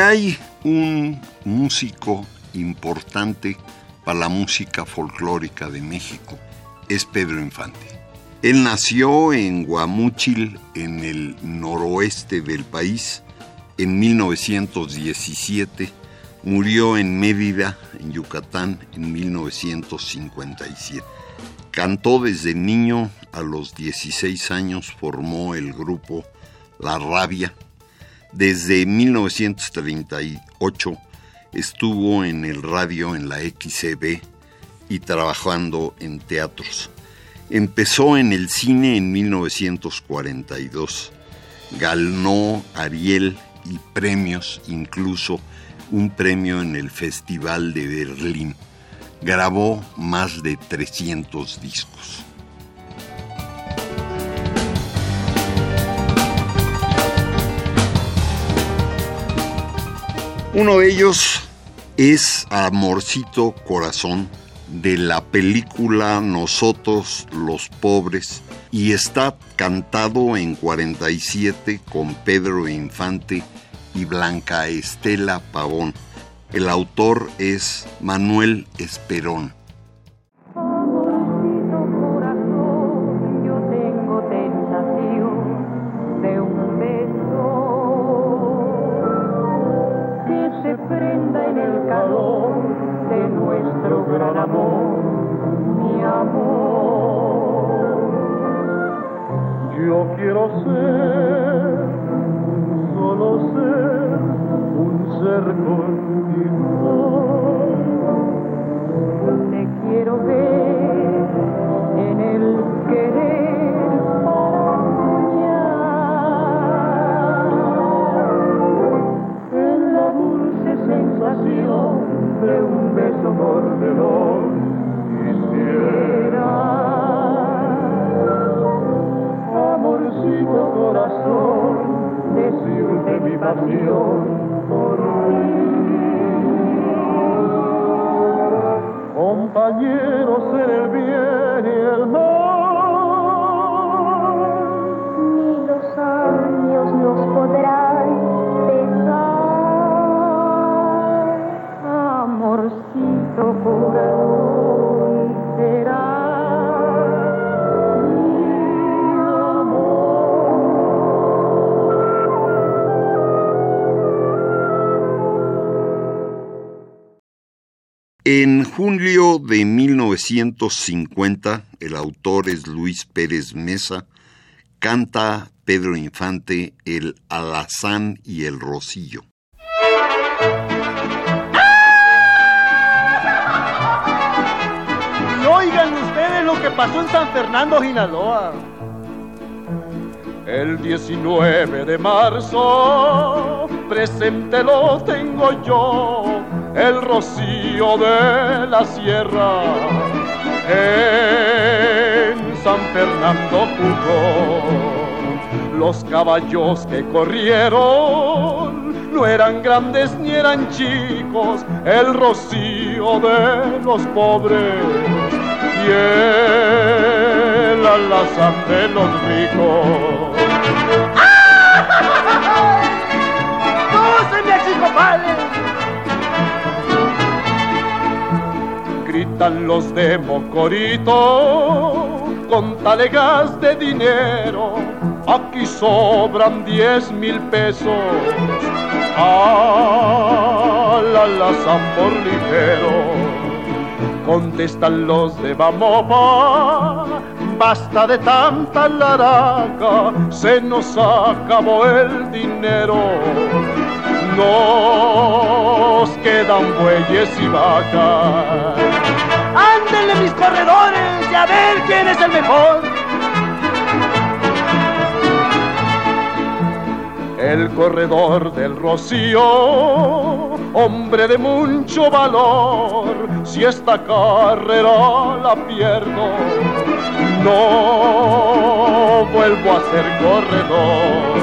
Hay un músico importante para la música folclórica de México, es Pedro Infante. Él nació en Guamúchil, en el noroeste del país, en 1917. Murió en Mérida, en Yucatán, en 1957. Cantó desde niño, a los 16 años formó el grupo La Rabia, desde 1938 estuvo en el radio en la XCB y trabajando en teatros. Empezó en el cine en 1942. Ganó Ariel y premios, incluso un premio en el Festival de Berlín. Grabó más de 300 discos. Uno de ellos es Amorcito Corazón de la película Nosotros los Pobres y está cantado en 47 con Pedro Infante y Blanca Estela Pavón. El autor es Manuel Esperón. Julio de 1950, el autor es Luis Pérez Mesa, canta Pedro Infante el Alazán y el Rocillo. Y oigan ustedes lo que pasó en San Fernando, Sinaloa. El 19 de marzo, presente lo tengo yo, el rocío de la sierra. En San Fernando jugó los caballos que corrieron no eran grandes ni eran chicos, el rocío de los pobres y el alazán de los ricos. Los de Mocorito con talegas de dinero. Aquí sobran diez mil pesos. A la lazan por ligero. Contestan los de Bamopa, basta de tanta laraca, se nos acabó el dinero. Nos quedan bueyes y vacas. ¡Ándenle mis corredores y a ver quién es el mejor! El corredor del Rocío, hombre de mucho valor, si esta carrera la pierdo, no vuelvo a ser corredor.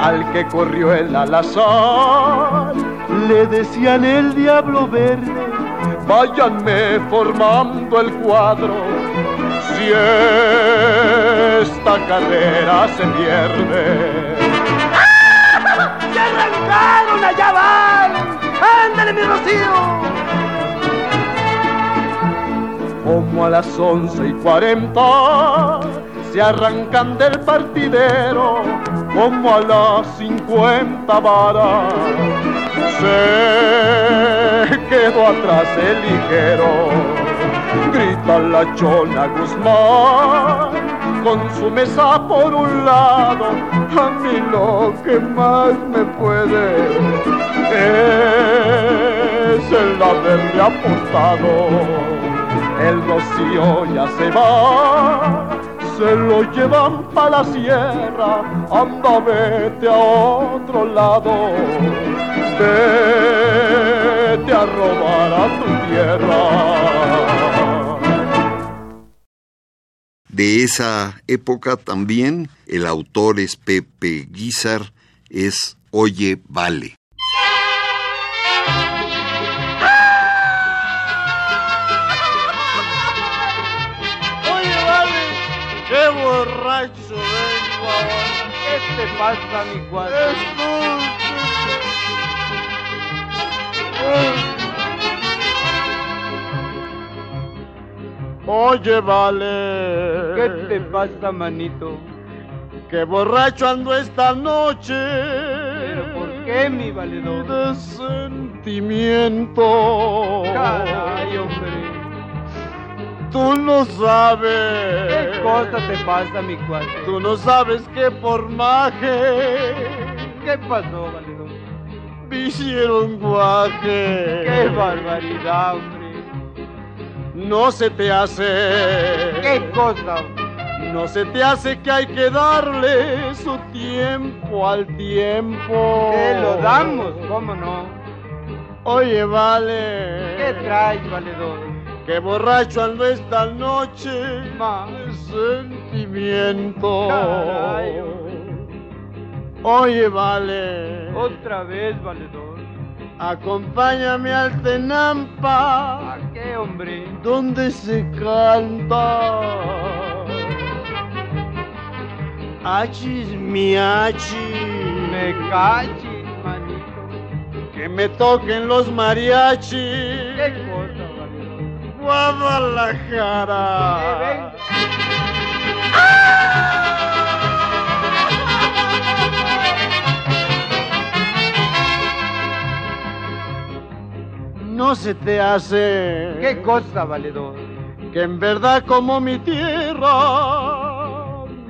Al que corrió el alazán, le decían el diablo verde, váyanme formando el cuadro, si esta carrera se pierde. ¡Se arrancaron! ¡Allá van! ¡Ándale, mi Rocío! Como a las once y cuarenta se arrancan del partidero, como a las cincuenta varas se quedó atrás el ligero. Grita la chona Guzmán con su mesa por un lado, a mí lo que más me puede es el haberme apostado. El rocío ya se va, se lo llevan para la sierra, anda vete a otro lado, vete a robar a tu tierra. De esa época también el autor es Pepe Guizar, es Oye Vale. ¿Qué te pasa, mi cuate? Oye, vale. ¿Qué te pasa, manito? Qué borracho ando esta noche. ¿Pero por qué, mi valedor? De sentimiento. Caray, hombre. Tú no sabes. ¿Qué cosa te pasa, mi cuate? Tú no sabes que por maje ¿Qué pasó, valedor? me hicieron guaje. ¡Qué barbaridad, hombre! No se te hace. ¿Qué cosa? No se te hace que hay que darle su tiempo al tiempo. Te lo damos, ¿cómo no? Oye, vale. ¿Qué traes, valedor? Qué borracho ando esta noche de sentimiento. Caray. Oye, vale. Otra vez, valedor. Acompáñame al Tenampa, ¿A qué, hombre? donde se canta. Achis mi achis. Me cachis, manito. Que me toquen los mariachis. ¿Qué? Guadalajara. No se te hace ¿Qué cosa, valedor? que en verdad como mi tierra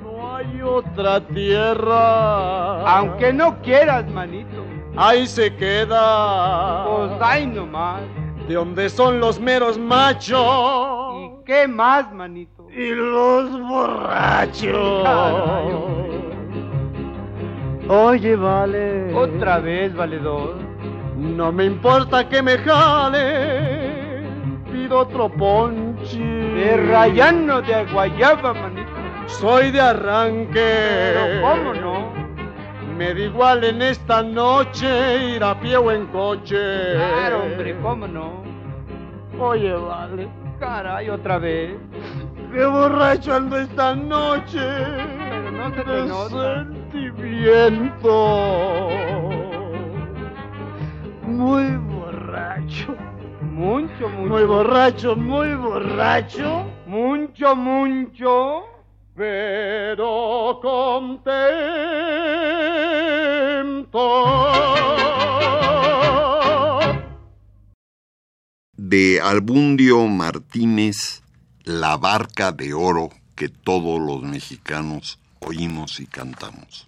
no hay otra tierra. Aunque no quieras, manito. ahí se queda. Pues ahí nomás. De donde son los meros machos ¿Y qué más, manito? y los borrachos. Caray. Oye, vale. Otra vez, valedor. No me importa que me jale, pido otro ponche. De rayano de guayaba, manito. Soy de arranque. Pero cómo no. Me da igual en esta noche ir a pie o en coche. Claro, hombre, cómo no. Oye, vale. Caray, otra vez. Qué borracho ando esta noche. Pero no se te de nota. sentimiento. Muy borracho. Mucho, mucho. Muy borracho, muy borracho. Mucho, mucho. Contento. De Albundio Martínez, La barca de oro que todos los mexicanos oímos y cantamos.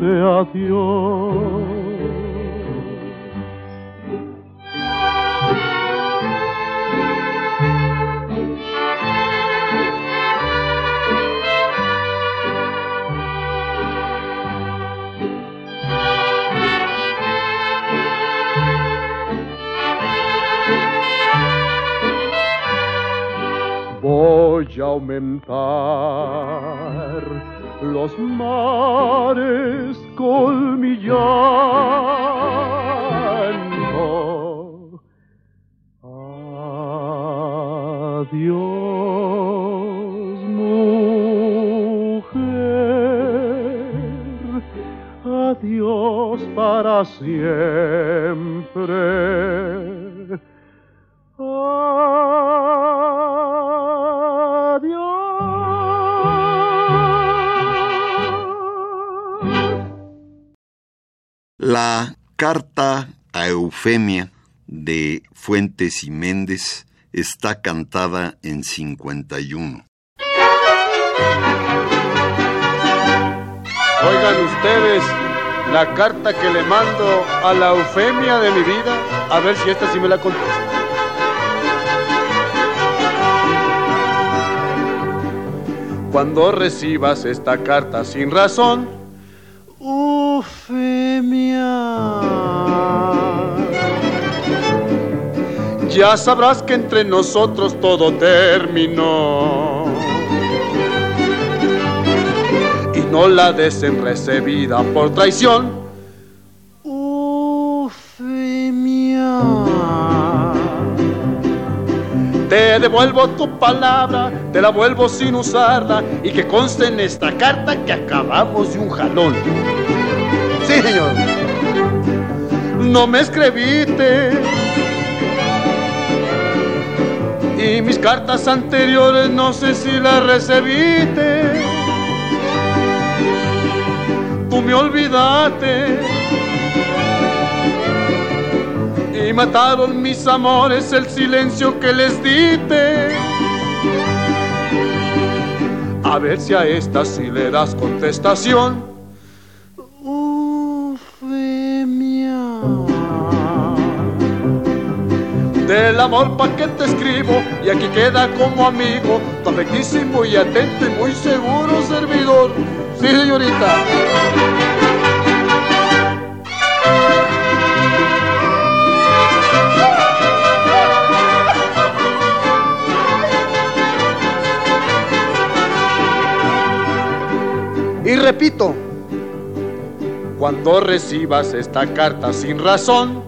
Siempre. Adiós. Voy a aumentar los mares con mi llanto. Adiós, mujer. Adiós para siempre. La carta a Eufemia de Fuentes y Méndez está cantada en 51. Oigan ustedes la carta que le mando a la Eufemia de mi vida, a ver si esta sí me la contesta. Cuando recibas esta carta sin razón, ya sabrás que entre nosotros todo terminó. y no la des en recibida por traición. Te devuelvo tu palabra, te la vuelvo sin usarla y que conste en esta carta que acabamos de un jalón. Sí, señor. No me escribiste. Y mis cartas anteriores no sé si las recibiste tú me olvidaste y mataron mis amores el silencio que les diste. A ver si a esta sí le das contestación. Eufemia. Del amor pa' que te escribo y aquí queda como amigo, tu y atento y muy seguro servidor. Sí, señorita. Y repito, cuando recibas esta carta sin razón,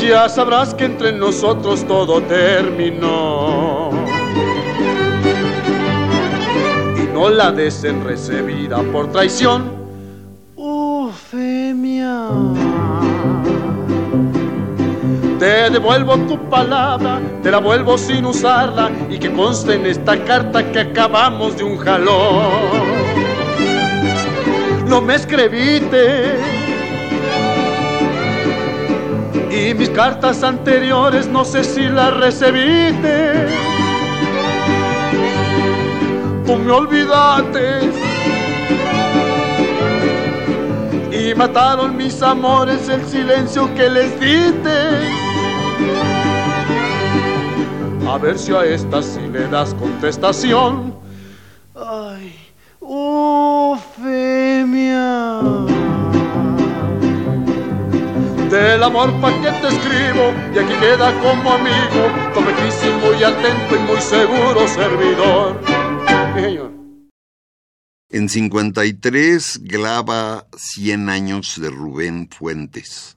ya sabrás que entre nosotros todo terminó. Y no la des en recibida por traición. Te devuelvo tu palabra, te la vuelvo sin usarla y que conste en esta carta que acabamos de un jalón. No me escribiste y mis cartas anteriores no sé si las recibiste. Tú me olvidaste y mataron mis amores el silencio que les diste. A ver si a esta sí le das contestación. Ay, Ufemia del amor pa' que te escribo y aquí queda como amigo, tomequísimo y atento y muy seguro servidor. En 53 graba 100 años de Rubén Fuentes.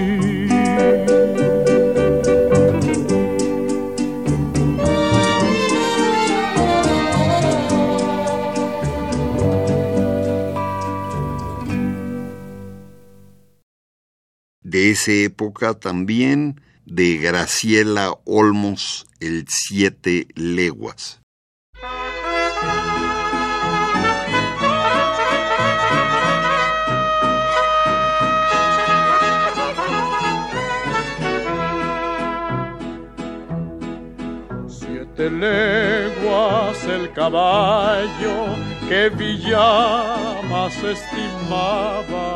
Esa época también de Graciela Olmos, El Siete Leguas. Siete leguas el caballo que Villamas estimaba.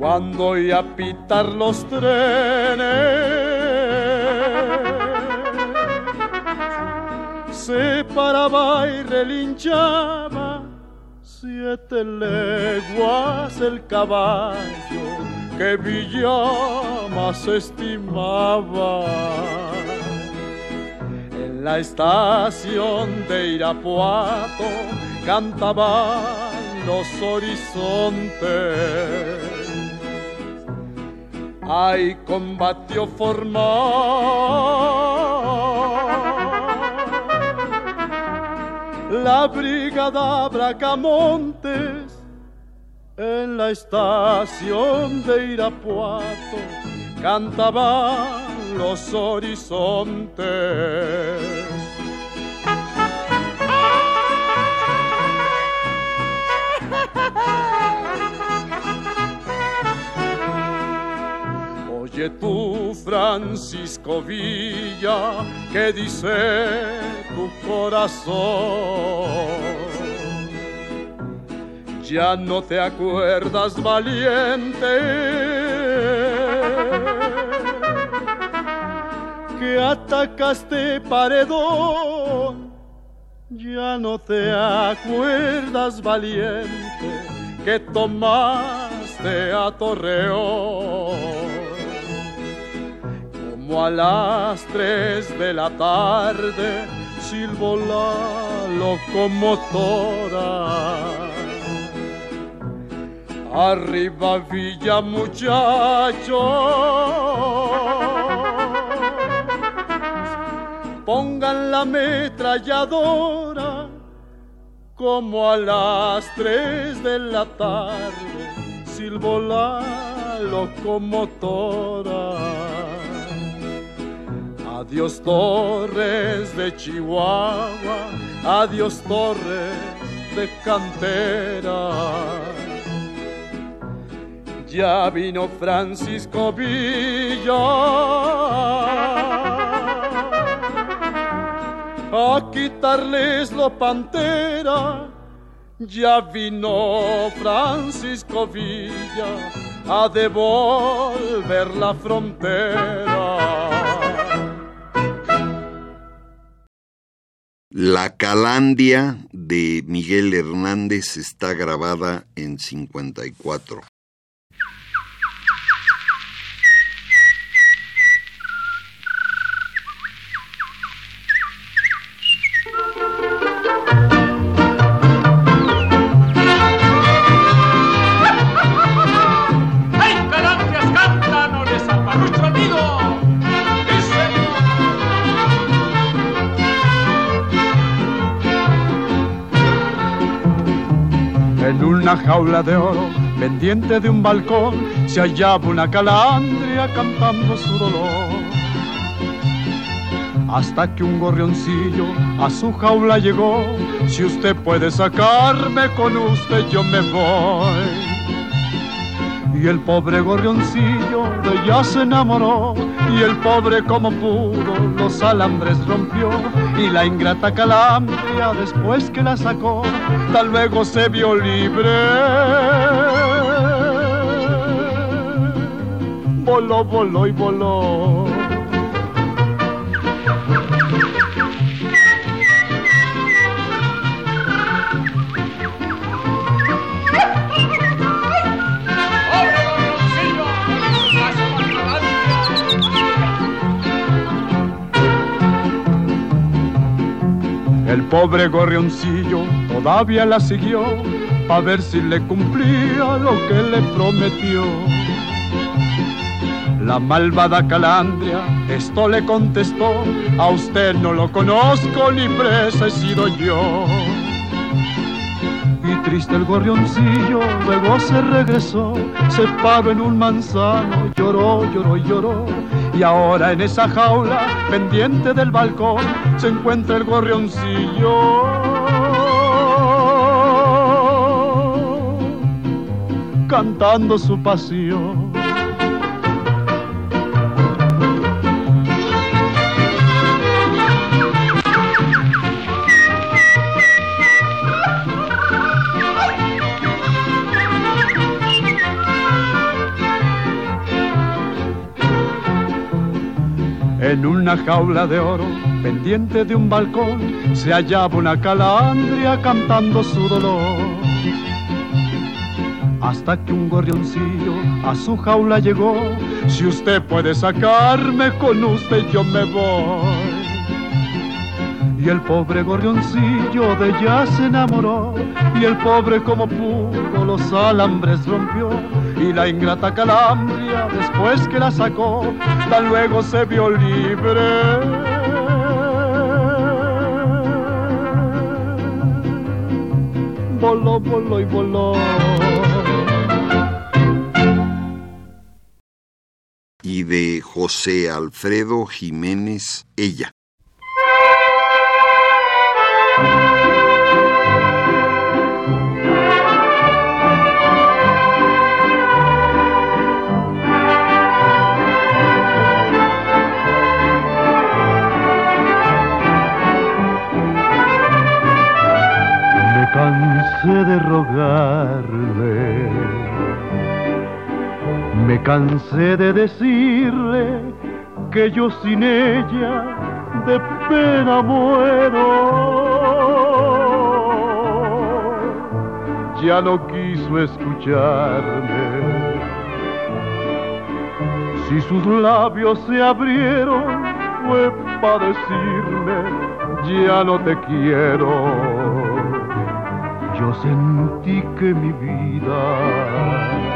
Cuando iba a pitar los trenes, se paraba y relinchaba. Siete leguas el caballo que Villamas estimaba. En la estación de Irapuato cantaban los horizontes. Hay combatió formal la brigada Bracamontes en la estación de Irapuato cantaban los horizontes. Oye tú, Francisco Villa, ¿qué dice tu corazón? ya no te acuerdas valiente que atacaste paredón, ya no te acuerdas valiente que tomaste a Torreón. Como a las tres de la tarde silbó la locomotora Arriba Villa muchacho, pongan la ametralladora como a las tres de la tarde silbó la locomotora. Adiós Torres de Chihuahua, adiós Torres de Cantera ya vino Francisco Villa a quitarles lo pantera. Ya vino Francisco Villa a devolver la frontera. La Calandia de Miguel Hernández está grabada en 54. Jaula de oro, pendiente de un balcón, se hallaba una calandria cantando su dolor. Hasta que un gorrioncillo a su jaula llegó, si usted puede sacarme con usted yo me voy. Y el pobre gorrioncillo de ella se enamoró, y el pobre como pudo los alambres rompió, y la ingrata calandria después que la sacó, tal luego se vio libre. Voló, voló y voló. El pobre gorrioncillo todavía la siguió a ver si le cumplía lo que le prometió. La malvada calandria esto le contestó, a usted no lo conozco ni presa he sido yo. Y triste el gorrioncillo luego se regresó, se paró en un manzano, lloró, lloró, lloró. Y ahora en esa jaula, pendiente del balcón, se encuentra el gorrioncillo. Cantando su pasión. En una jaula de oro, pendiente de un balcón, se hallaba una calandria cantando su dolor. Hasta que un gorrioncillo a su jaula llegó, si usted puede sacarme, con usted yo me voy. Y el pobre gorrioncillo de ella se enamoró, y el pobre como pudo los alambres rompió, y la ingrata calandria después que la sacó, tan luego se vio libre. Voló, voló y voló. Y de José Alfredo Jiménez, ella. Cansé de decirle que yo sin ella de pena muero. Ya no quiso escucharme. Si sus labios se abrieron, fue para decirme, ya no te quiero. Yo sentí que mi vida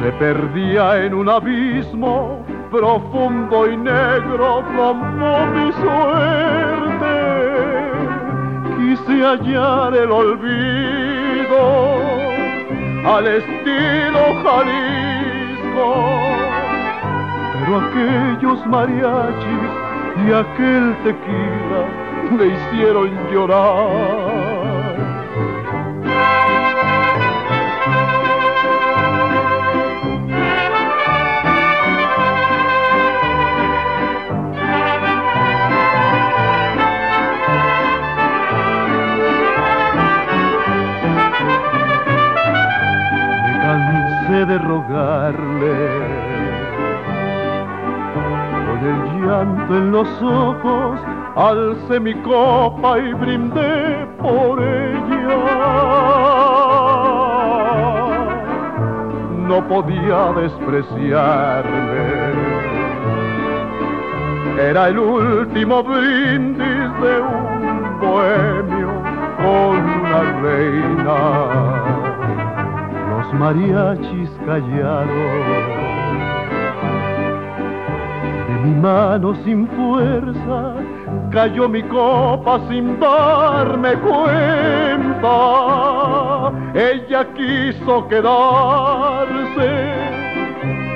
se perdía en un abismo profundo y negro como mi suerte. Quise hallar el olvido al estilo Jalisco, pero aquellos mariachis y aquel tequila me hicieron llorar. En los ojos alcé mi copa y brindé por ella. No podía despreciarme. Era el último brindis de un bohemio con una reina. Los mariachis callaron mi mano sin fuerza cayó mi copa sin darme cuenta. Ella quiso quedarse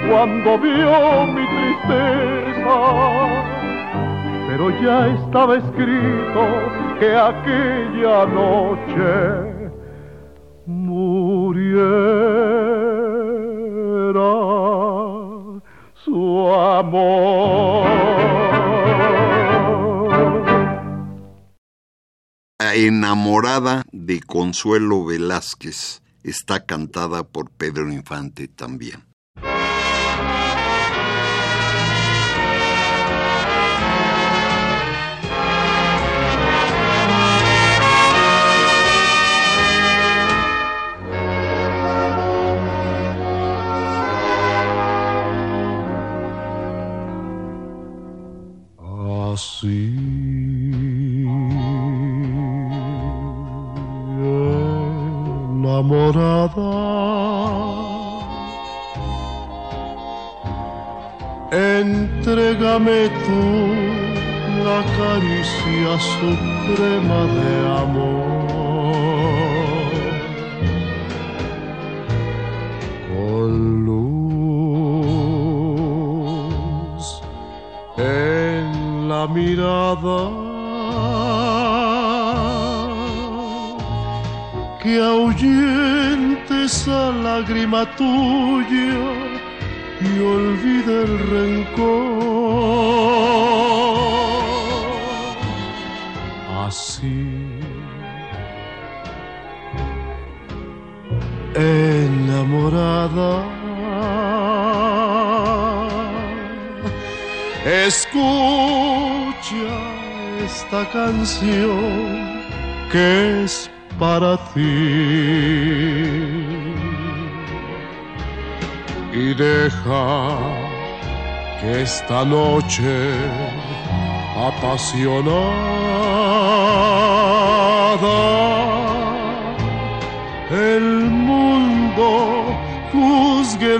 cuando vio mi tristeza, pero ya estaba escrito que aquella noche muriera amor. Enamorada de Consuelo Velázquez está cantada por Pedro Infante también. así. Enamorada. Entrégame tú la caricia suprema de amor. Y olvide el rencor. Así, enamorada, escucha esta canción que es para ti que esta noche apasionada el mundo juzgue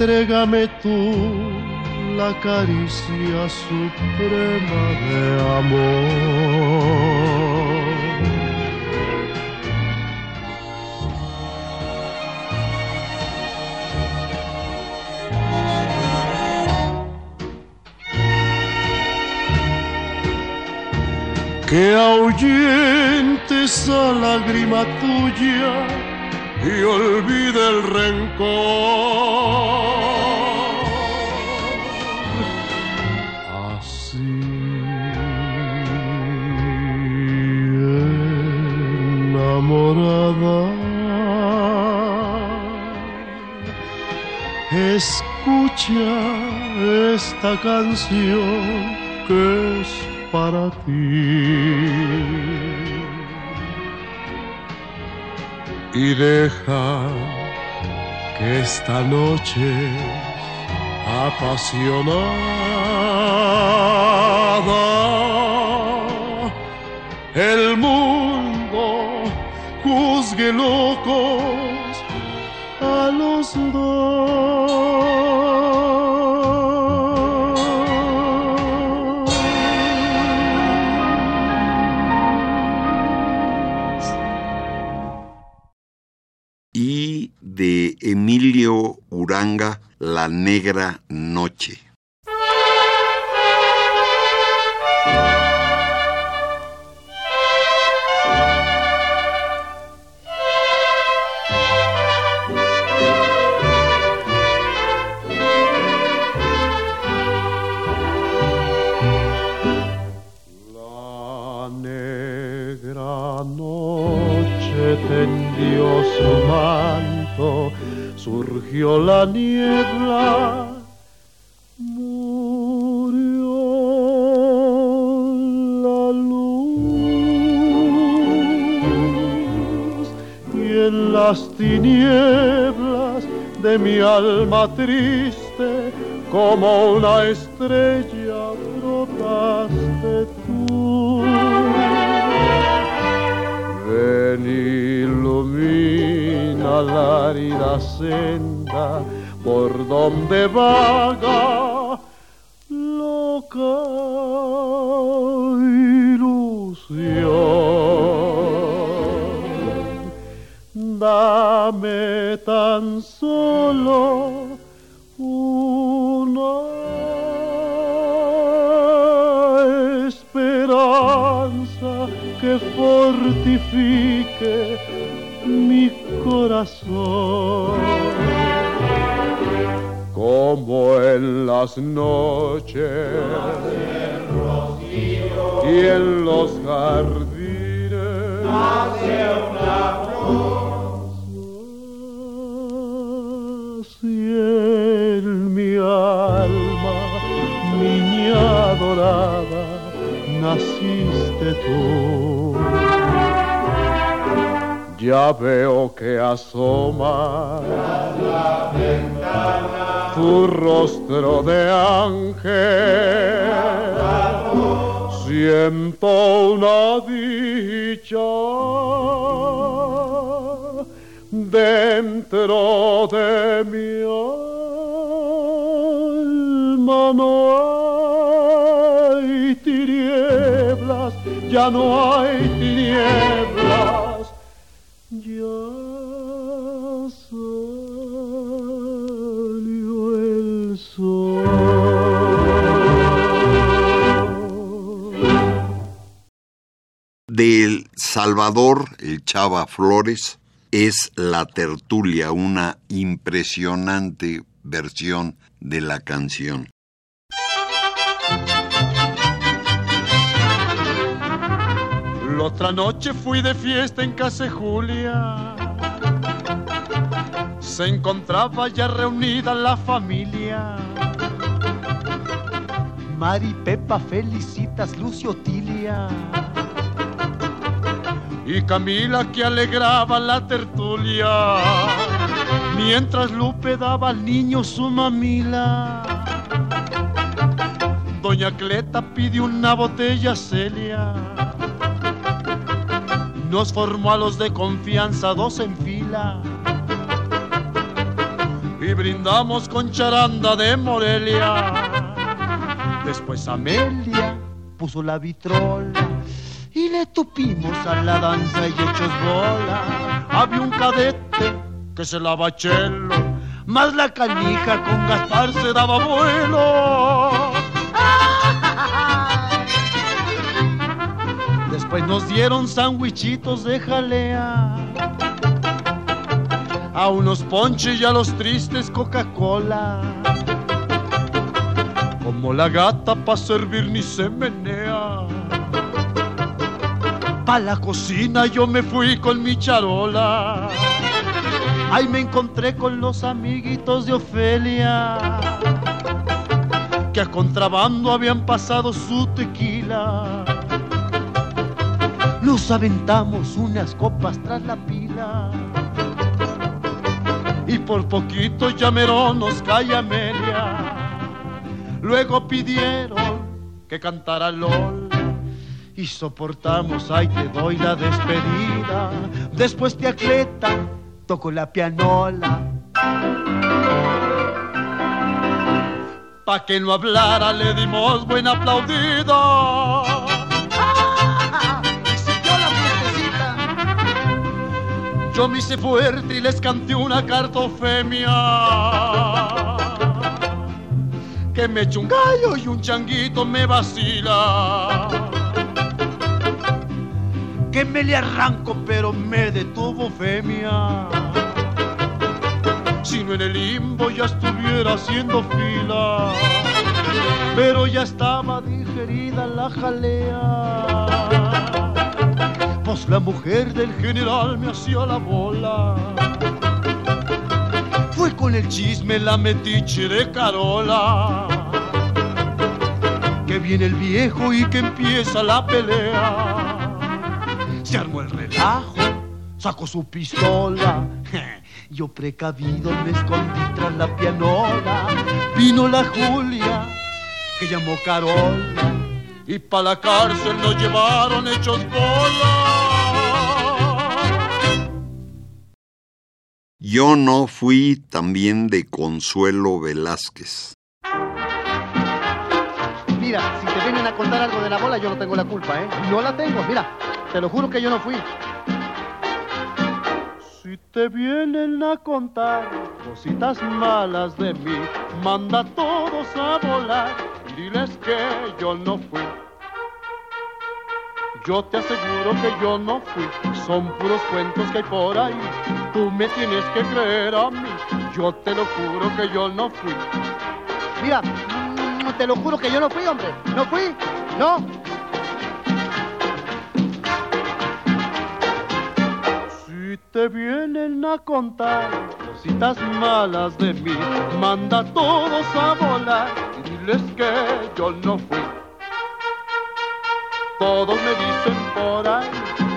Entrégame tú la caricia suprema de amor. Que ahuyente esa lágrima tuya y olvide el rencor. Así enamorada, escucha esta canción que es para ti y deja que esta noche apasionada el mundo juzgue locos a los dos. Emilio Uranga, La Negra Noche. Surgió la niebla, murió la luz y en las tinieblas de mi alma triste como una estrella brotaste tú. Ven ilumina la árida senda por donde vaga loca ilusión. Dame tan solo una esperanza que fortifique mi corazón. Como en las noches y en los jardines. Si en mi alma, niña dorada, naciste tú. Ya veo que asoma la ventana tu rostro de ángel. Siento una dicha dentro de mi alma. No hay tinieblas, ya no hay tinieblas ya Salvador, el Chava Flores, es La Tertulia, una impresionante versión de la canción. La otra noche fui de fiesta en casa Julia. Se encontraba ya reunida la familia. Mari, Pepa, Felicitas, Lucio, Tilia. Y Camila que alegraba la tertulia. Mientras Lupe daba al niño su mamila. Doña Cleta pidió una botella Celia nos formó a los de confianza dos en fila y brindamos con charanda de Morelia. Después Amelia puso la vitrola y le tupimos a la danza y hechos bola. Había un cadete que se lava chelo, más la canija con Gaspar se daba vuelo. Después nos dieron sandwichitos de jalea. A unos ponches y a los tristes Coca-Cola. Como la gata pa' servir ni se menea. Pa' la cocina yo me fui con mi charola. Ahí me encontré con los amiguitos de Ofelia. Que a contrabando habían pasado su tequila nos aventamos unas copas tras la pila. Y por poquito llamerón nos cae Amelia. Luego pidieron que cantara LOL. Y soportamos, ay te doy la despedida. Después te acleta, toco la pianola. Pa' que no hablara le dimos buena aplaudida. Yo me hice fuerte y les canté una cartofemia. Que me eche un gallo y un changuito me vacila. Que me le arranco pero me detuvo femia. Si no en el limbo ya estuviera haciendo fila. Pero ya estaba digerida la jalea la mujer del general me hacía la bola. Fue con el chisme la metiche de Carola. Que viene el viejo y que empieza la pelea. Se armó el relajo, sacó su pistola. Yo precavido me escondí tras la pianola. Vino la Julia, que llamó Carola. Y pa' la cárcel nos llevaron hechos bolas. Yo no fui también de Consuelo Velázquez. Mira, si te vienen a contar algo de la bola, yo no tengo la culpa, ¿eh? No la tengo, mira, te lo juro que yo no fui. Si te vienen a contar cositas malas de mí, manda a todos a volar y diles que yo no fui. Yo te aseguro que yo no fui, son puros cuentos que hay por ahí. Tú me tienes que creer a mí, yo te lo juro que yo no fui. Mira, mm, te lo juro que yo no fui, hombre. No fui, no. Si te vienen a contar cositas malas de mí, manda a todos a volar y diles que yo no fui. Todos me dicen por ahí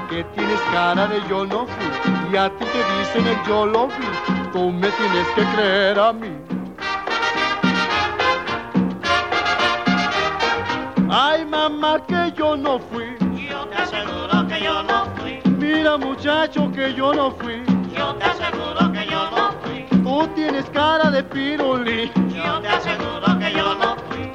que tienes cara de yo no fui. Y a ti te dicen el yo lo vi. Tú me tienes que creer a mí. Ay, mamá, que yo no fui. Yo te aseguro que yo no fui. Mira, muchacho, que yo no fui. Yo te aseguro que yo no fui. Tú tienes cara de pirulí. Yo te aseguro que yo no fui.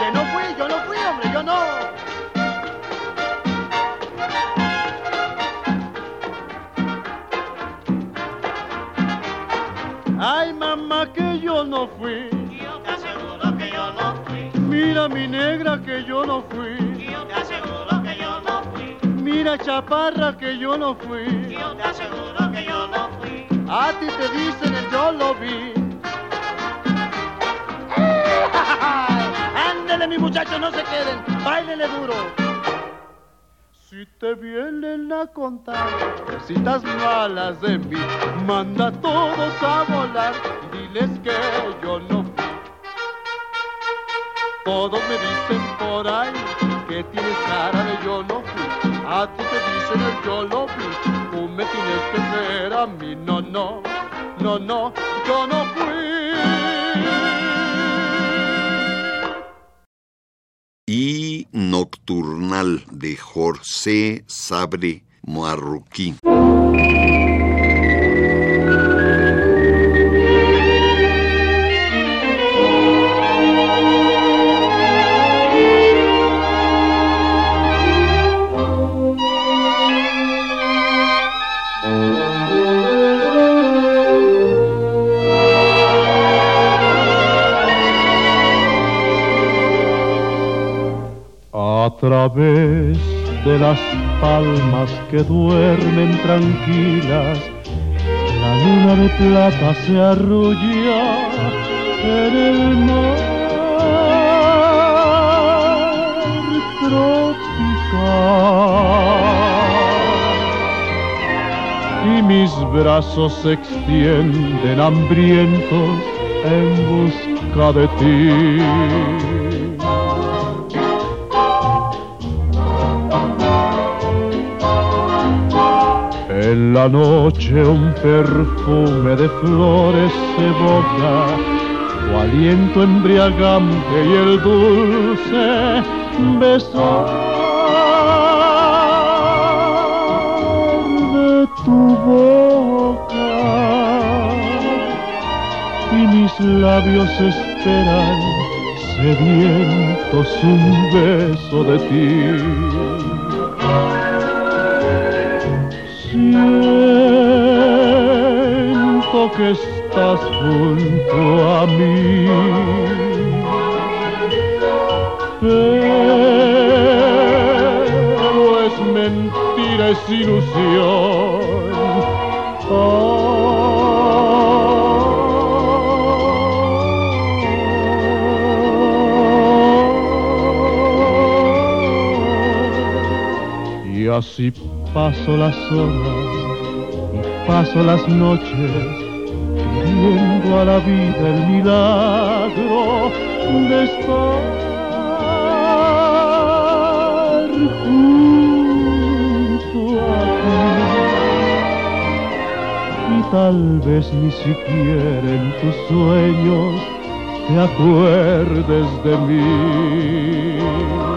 Que no fui, yo no fui, hombre, yo no. Ay, mamá, que yo no fui. Mira, mi negra, que yo no fui. Yo te aseguro que yo no fui. Mira, chaparra, que yo no fui. Yo te aseguro que yo no fui. A ti te dicen el yo lo vi. Ándele, mi muchacho, no se queden. Báilele duro. Si te vienen a contar cositas malas de mí, manda a todos a volar y diles que yo no fui. Todos me dicen por ahí que tienes cara de yo no fui. A ti te dicen el yo lo vi. Tú me tienes que creer a mí. No, no, no, no, yo no fui. y Nocturnal de José Sabre Marroquín. A través de las palmas que duermen tranquilas, la luna de plata se arrulla en el mar tropical. Y mis brazos se extienden hambrientos en busca de ti. En la noche un perfume de flores se evoca, tu aliento embriagante y el dulce besar de tu boca. Y mis labios esperan sedientos un beso de ti. Siento que estás junto a mí. Pero es mentira, es ilusión. Y así paso las horas y paso las noches pidiendo a la vida el milagro de estar junto a ti. Y tal vez ni siquiera en tus sueños te acuerdes de mí.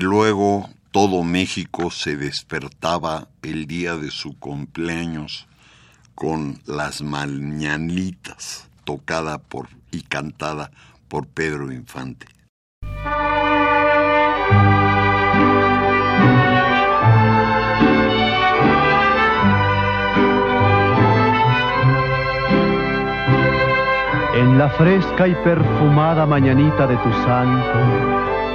Luego todo México se despertaba el día de su cumpleaños con las mañanitas, tocada por y cantada por Pedro Infante. En la fresca y perfumada mañanita de tu santo,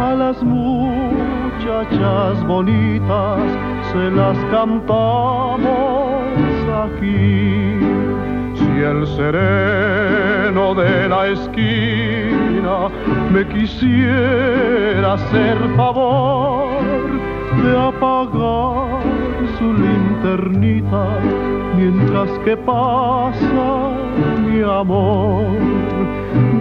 a las muchachas bonitas se las cantamos aquí. Si el sereno de la esquina me quisiera hacer favor de apagar su linternita mientras que pasa mi amor.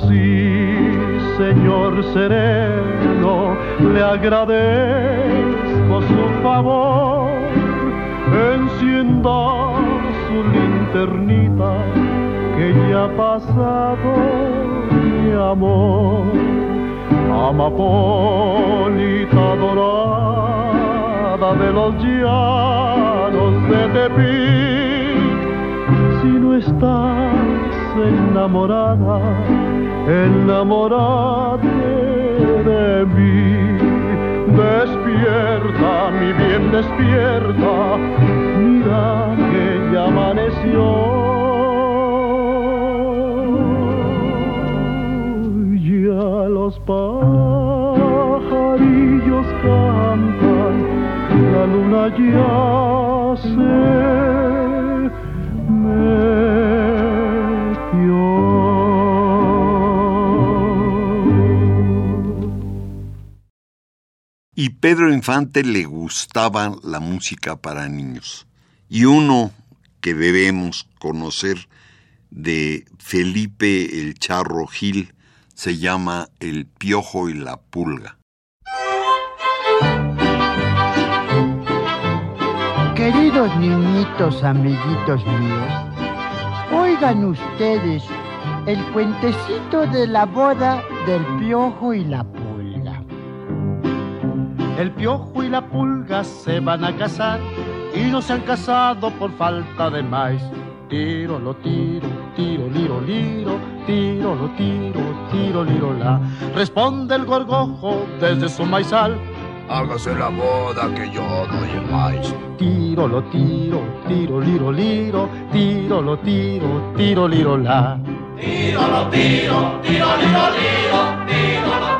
Ahora sí, Señor sereno, le agradezco su favor. Encienda su linternita, que ya ha pasado mi amor. Amapolita dorada de los llanos de Tepic, si no estás enamorada, enamorate de mí. Despierta, mi bien, despierta, mira que ya amaneció. Ya los pajarillos cantan, la luna ya se Y Pedro Infante le gustaba la música para niños. Y uno que debemos conocer de Felipe el Charro Gil se llama El Piojo y la Pulga. Queridos niñitos, amiguitos míos, oigan ustedes el cuentecito de la boda del piojo y la pulga. El piojo y la pulga se van a casar y no se han casado por falta de maíz. Tiro, lo tiro, tiro, liro, liro, tiro, lo tiro, tiro, liro, la. Responde el gorgojo desde su maizal. Hágase la boda que yo doy el maíz. Tiro, lo tiro, tiro, liro, liro, tiro, lo tiro, tiro, liro, la. Tiro, lo tiro, tiro, liro, liro, tiro, lo tiro,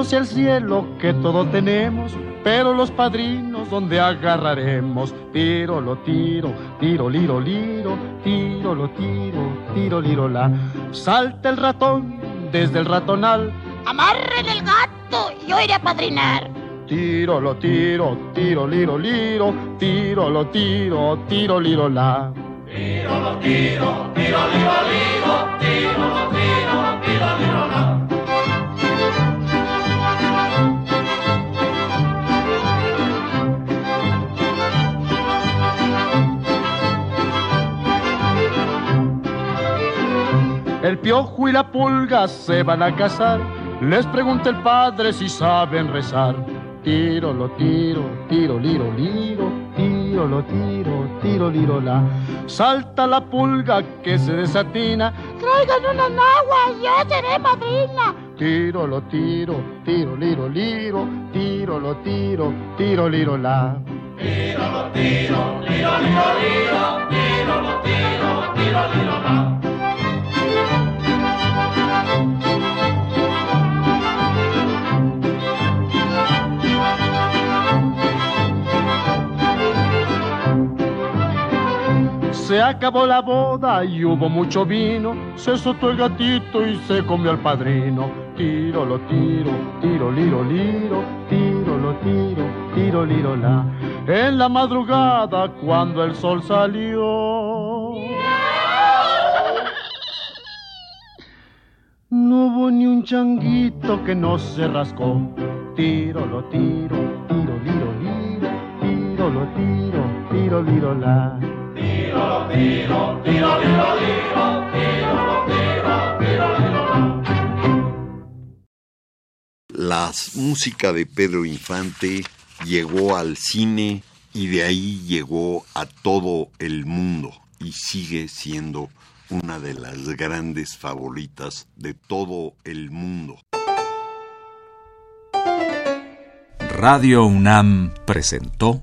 Sea el cielo que todo tenemos, pero los padrinos donde agarraremos. Tiro, lo tiro, tiro, liro, liro, tiro, lo tiro, tiro, liro, la. Salta el ratón desde el ratonal. Amarren el gato, yo iré a padrinar. Tiro, lo tiro, tiro, liro, liro, tiro, lo tiro, tiro, liro, la. Tiro, lo tiro, tiro, liro, liro, tiro, lo tiro, tiro, liro, la. El piojo y la pulga se van a casar. Les pregunta el padre si saben rezar. Tiro, lo tiro, tiro, liro, liro, tiro, lo tiro, tiro, liro, la. Salta la pulga que se desatina. Traigan unas aguas, yo seré madrina. Tiro, lo tiro, tiro, liro, liro, tiro, lo tiro, tiro, liro, la. Tiro, lo tiro, tiro, liro, liro, tiro, lo tiro, tiro, liro, la. Acabó la boda y hubo mucho vino. Se soltó el gatito y se comió al padrino. Tiro lo tiro, tiro liro liro, tiro lo tiro, tiro liro la. En la madrugada cuando el sol salió. No hubo ni un changuito que no se rascó. Tiro lo tiro, tiro liro liro, tiro lo tiro, tiro liro la. La. Música de Pedro Infante llegó al cine y de ahí llegó a todo el mundo y sigue siendo una de las grandes favoritas de todo el mundo. Radio UNAM presentó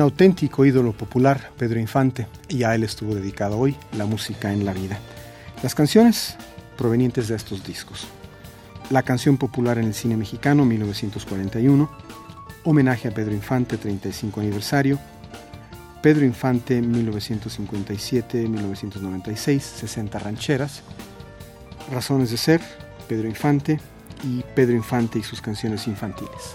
Un auténtico ídolo popular, Pedro Infante, y a él estuvo dedicado hoy la música en la vida. Las canciones provenientes de estos discos. La canción popular en el cine mexicano 1941, homenaje a Pedro Infante 35 aniversario, Pedro Infante 1957-1996, 60 rancheras, Razones de ser, Pedro Infante y Pedro Infante y sus canciones infantiles.